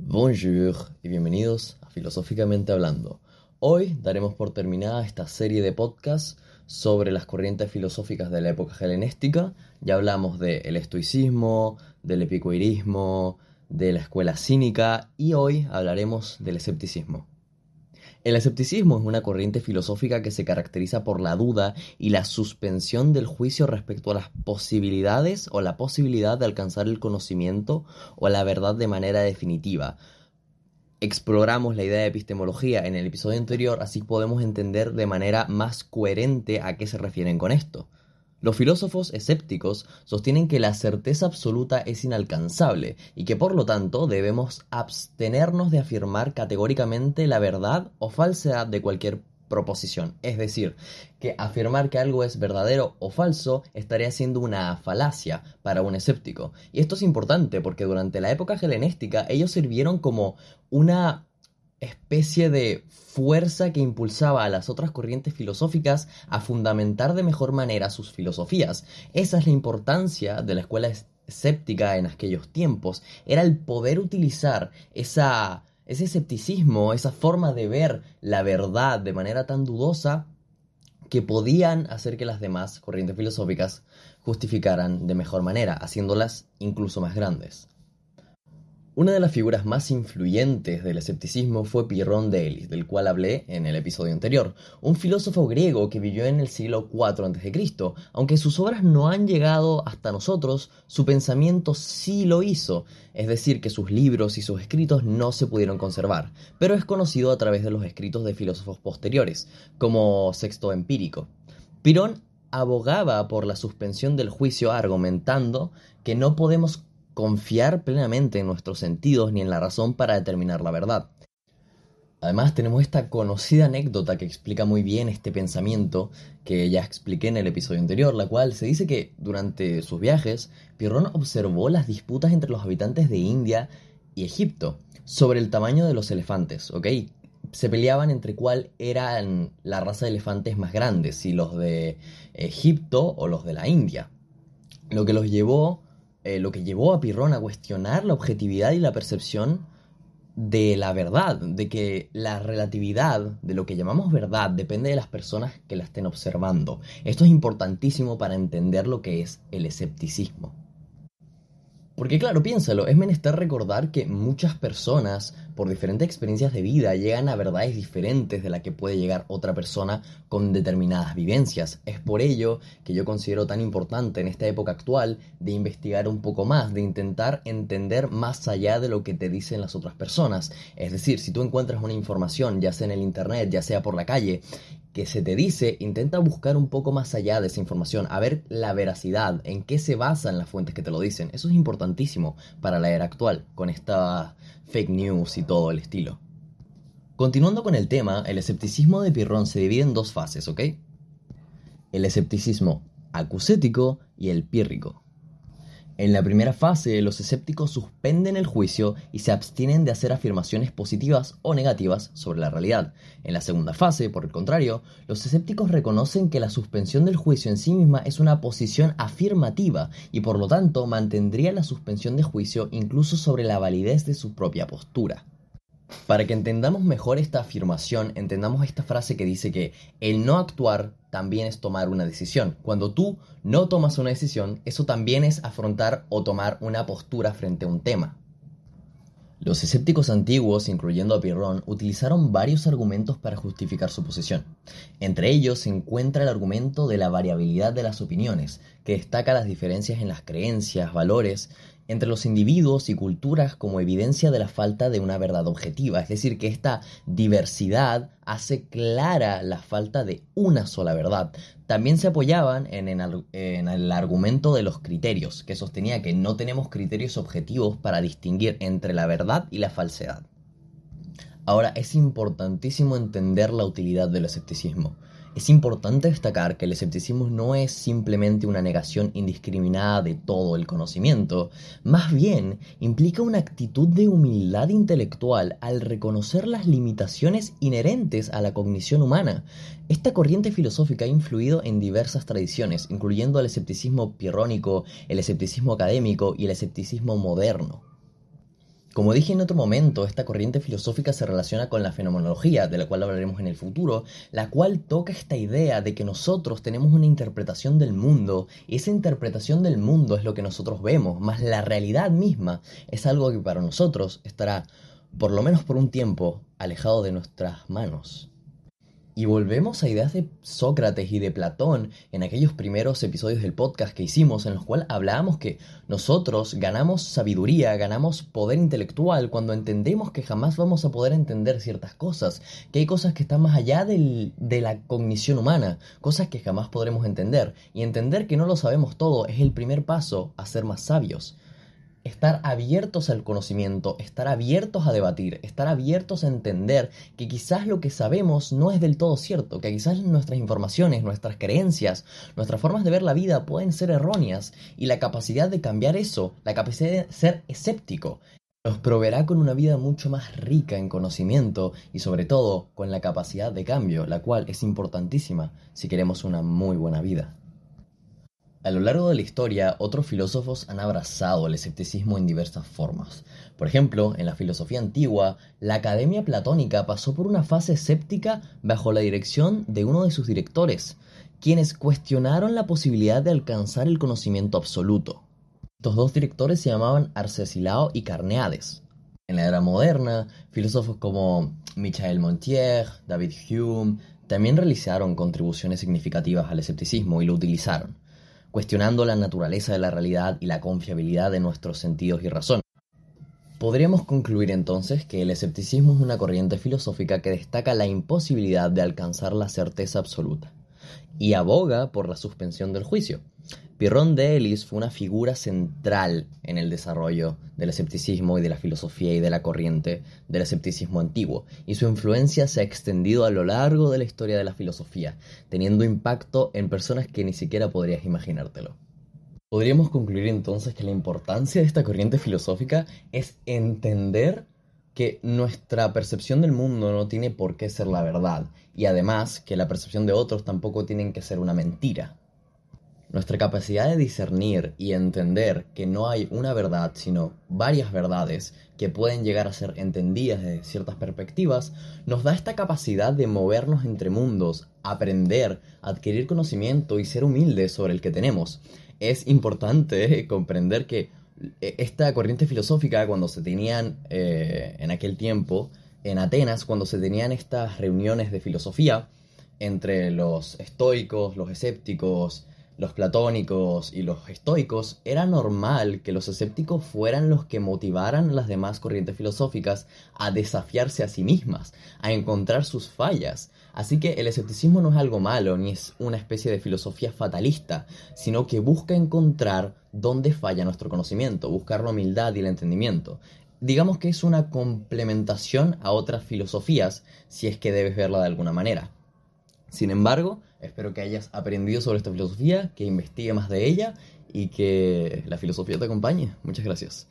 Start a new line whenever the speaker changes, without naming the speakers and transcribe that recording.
Bonjour y bienvenidos a Filosóficamente Hablando. Hoy daremos por terminada esta serie de podcasts sobre las corrientes filosóficas de la época helenística. Ya hablamos del estoicismo, del epicureísmo, de la escuela cínica y hoy hablaremos del escepticismo. El escepticismo es una corriente filosófica que se caracteriza por la duda y la suspensión del juicio respecto a las posibilidades o la posibilidad de alcanzar el conocimiento o la verdad de manera definitiva. Exploramos la idea de epistemología en el episodio anterior, así podemos entender de manera más coherente a qué se refieren con esto. Los filósofos escépticos sostienen que la certeza absoluta es inalcanzable y que por lo tanto debemos abstenernos de afirmar categóricamente la verdad o falsedad de cualquier proposición. Es decir, que afirmar que algo es verdadero o falso estaría siendo una falacia para un escéptico. Y esto es importante porque durante la época helenística ellos sirvieron como una especie de fuerza que impulsaba a las otras corrientes filosóficas a fundamentar de mejor manera sus filosofías. Esa es la importancia de la escuela escéptica en aquellos tiempos, era el poder utilizar ese escepticismo, esa forma de ver la verdad de manera tan dudosa que podían hacer que las demás corrientes filosóficas justificaran de mejor manera, haciéndolas incluso más grandes. Una de las figuras más influyentes del escepticismo fue Pirrón de Elis, del cual hablé en el episodio anterior, un filósofo griego que vivió en el siglo IV a.C. Aunque sus obras no han llegado hasta nosotros, su pensamiento sí lo hizo, es decir, que sus libros y sus escritos no se pudieron conservar, pero es conocido a través de los escritos de filósofos posteriores, como Sexto Empírico. Pirón abogaba por la suspensión del juicio argumentando que no podemos confiar plenamente en nuestros sentidos ni en la razón para determinar la verdad. Además tenemos esta conocida anécdota que explica muy bien este pensamiento que ya expliqué en el episodio anterior, la cual se dice que durante sus viajes Pirrón observó las disputas entre los habitantes de India y Egipto sobre el tamaño de los elefantes, ¿ok? Se peleaban entre cuál eran la raza de elefantes más grandes, si los de Egipto o los de la India. Lo que los llevó eh, lo que llevó a Pirrón a cuestionar la objetividad y la percepción de la verdad, de que la relatividad de lo que llamamos verdad depende de las personas que la estén observando. Esto es importantísimo para entender lo que es el escepticismo. Porque claro, piénsalo, es menester recordar que muchas personas, por diferentes experiencias de vida, llegan a verdades diferentes de la que puede llegar otra persona con determinadas vivencias. Es por ello que yo considero tan importante en esta época actual de investigar un poco más, de intentar entender más allá de lo que te dicen las otras personas. Es decir, si tú encuentras una información, ya sea en el internet, ya sea por la calle, que se te dice, intenta buscar un poco más allá de esa información, a ver la veracidad, en qué se basan las fuentes que te lo dicen. Eso es importantísimo para la era actual, con esta fake news y todo el estilo. Continuando con el tema, el escepticismo de Pirrón se divide en dos fases, ¿ok? El escepticismo acusético y el pírrico. En la primera fase, los escépticos suspenden el juicio y se abstienen de hacer afirmaciones positivas o negativas sobre la realidad. En la segunda fase, por el contrario, los escépticos reconocen que la suspensión del juicio en sí misma es una posición afirmativa y por lo tanto mantendría la suspensión de juicio incluso sobre la validez de su propia postura. Para que entendamos mejor esta afirmación, entendamos esta frase que dice que el no actuar también es tomar una decisión. Cuando tú no tomas una decisión, eso también es afrontar o tomar una postura frente a un tema. Los escépticos antiguos, incluyendo a Pirrón, utilizaron varios argumentos para justificar su posición. Entre ellos se encuentra el argumento de la variabilidad de las opiniones, que destaca las diferencias en las creencias, valores entre los individuos y culturas como evidencia de la falta de una verdad objetiva, es decir, que esta diversidad hace clara la falta de una sola verdad. También se apoyaban en, el argumento de los criterios, que sostenía que no tenemos criterios objetivos para distinguir entre la verdad y la falsedad. Ahora, es importantísimo entender la utilidad del escepticismo. Es importante destacar que el escepticismo no es simplemente una negación indiscriminada de todo el conocimiento, más bien implica una actitud de humildad intelectual al reconocer las limitaciones inherentes a la cognición humana. Esta corriente filosófica ha influido en diversas tradiciones, incluyendo el escepticismo pirrónico, el escepticismo académico y el escepticismo moderno. Como dije en otro momento, esta corriente filosófica se relaciona con la fenomenología, de la cual hablaremos en el futuro, la cual toca esta idea de que nosotros tenemos una interpretación del mundo, y esa interpretación del mundo es lo que nosotros vemos, más la realidad misma es algo que para nosotros estará, por lo menos por un tiempo, alejado de nuestras manos. Y volvemos a ideas de Sócrates y de Platón en aquellos primeros episodios del podcast que hicimos en los cuales hablábamos que nosotros ganamos sabiduría, ganamos poder intelectual cuando entendemos que jamás vamos a poder entender ciertas cosas, que hay cosas que están más allá de la cognición humana, cosas que jamás podremos entender. Y entender que no lo sabemos todo es el primer paso a ser más sabios estar abiertos al conocimiento, estar abiertos a debatir, estar abiertos a entender que quizás lo que sabemos no es del todo cierto, que quizás nuestras informaciones, nuestras creencias, nuestras formas de ver la vida pueden ser erróneas y la capacidad de cambiar eso, la capacidad de ser escéptico, nos proveerá con una vida mucho más rica en conocimiento y sobre todo con la capacidad de cambio, la cual es importantísima si queremos una muy buena vida. A lo largo de la historia, otros filósofos han abrazado el escepticismo en diversas formas. Por ejemplo, en la filosofía antigua, la Academia Platónica pasó por una fase escéptica bajo la dirección de uno de sus directores, quienes cuestionaron la posibilidad de alcanzar el conocimiento absoluto. Estos dos directores se llamaban Arcesilao y Carneades. En la era moderna, filósofos como Michael Montier, David Hume, también realizaron contribuciones significativas al escepticismo y lo utilizaron cuestionando la naturaleza de la realidad y la confiabilidad de nuestros sentidos y razón. Podríamos concluir entonces que el escepticismo es una corriente filosófica que destaca la imposibilidad de alcanzar la certeza absoluta y aboga por la suspensión del juicio, Pirrón de Elis fue una figura central en el desarrollo del escepticismo y de la filosofía y de la corriente del escepticismo antiguo, y su influencia se ha extendido a lo largo de la historia de la filosofía, teniendo impacto en personas que ni siquiera podrías imaginártelo. Podríamos concluir entonces que la importancia de esta corriente filosófica es entender que nuestra percepción del mundo no tiene por qué ser la verdad, y además que la percepción de otros tampoco tiene que ser una mentira. Nuestra capacidad de discernir y entender que no hay una verdad, sino varias verdades que pueden llegar a ser entendidas desde ciertas perspectivas, nos da esta capacidad de movernos entre mundos, aprender, adquirir conocimiento y ser humildes sobre el que tenemos. Es importante comprender que eh, esta corriente filosófica, cuando se tenían eh, en aquel tiempo, en Atenas, cuando se tenían estas reuniones de filosofía entre los estoicos, los escépticos, los platónicos y los estoicos, era normal que los escépticos fueran los que motivaran las demás corrientes filosóficas a desafiarse a sí mismas, a encontrar sus fallas. Así que el escepticismo no es algo malo, ni es una especie de filosofía fatalista, sino que busca encontrar dónde falla nuestro conocimiento, buscar la humildad y el entendimiento. Digamos que es una complementación a otras filosofías, si es que debes verla de alguna manera. Sin embargo, espero que hayas aprendido sobre esta filosofía, que investigue más de ella y que la filosofía te acompañe. Muchas gracias.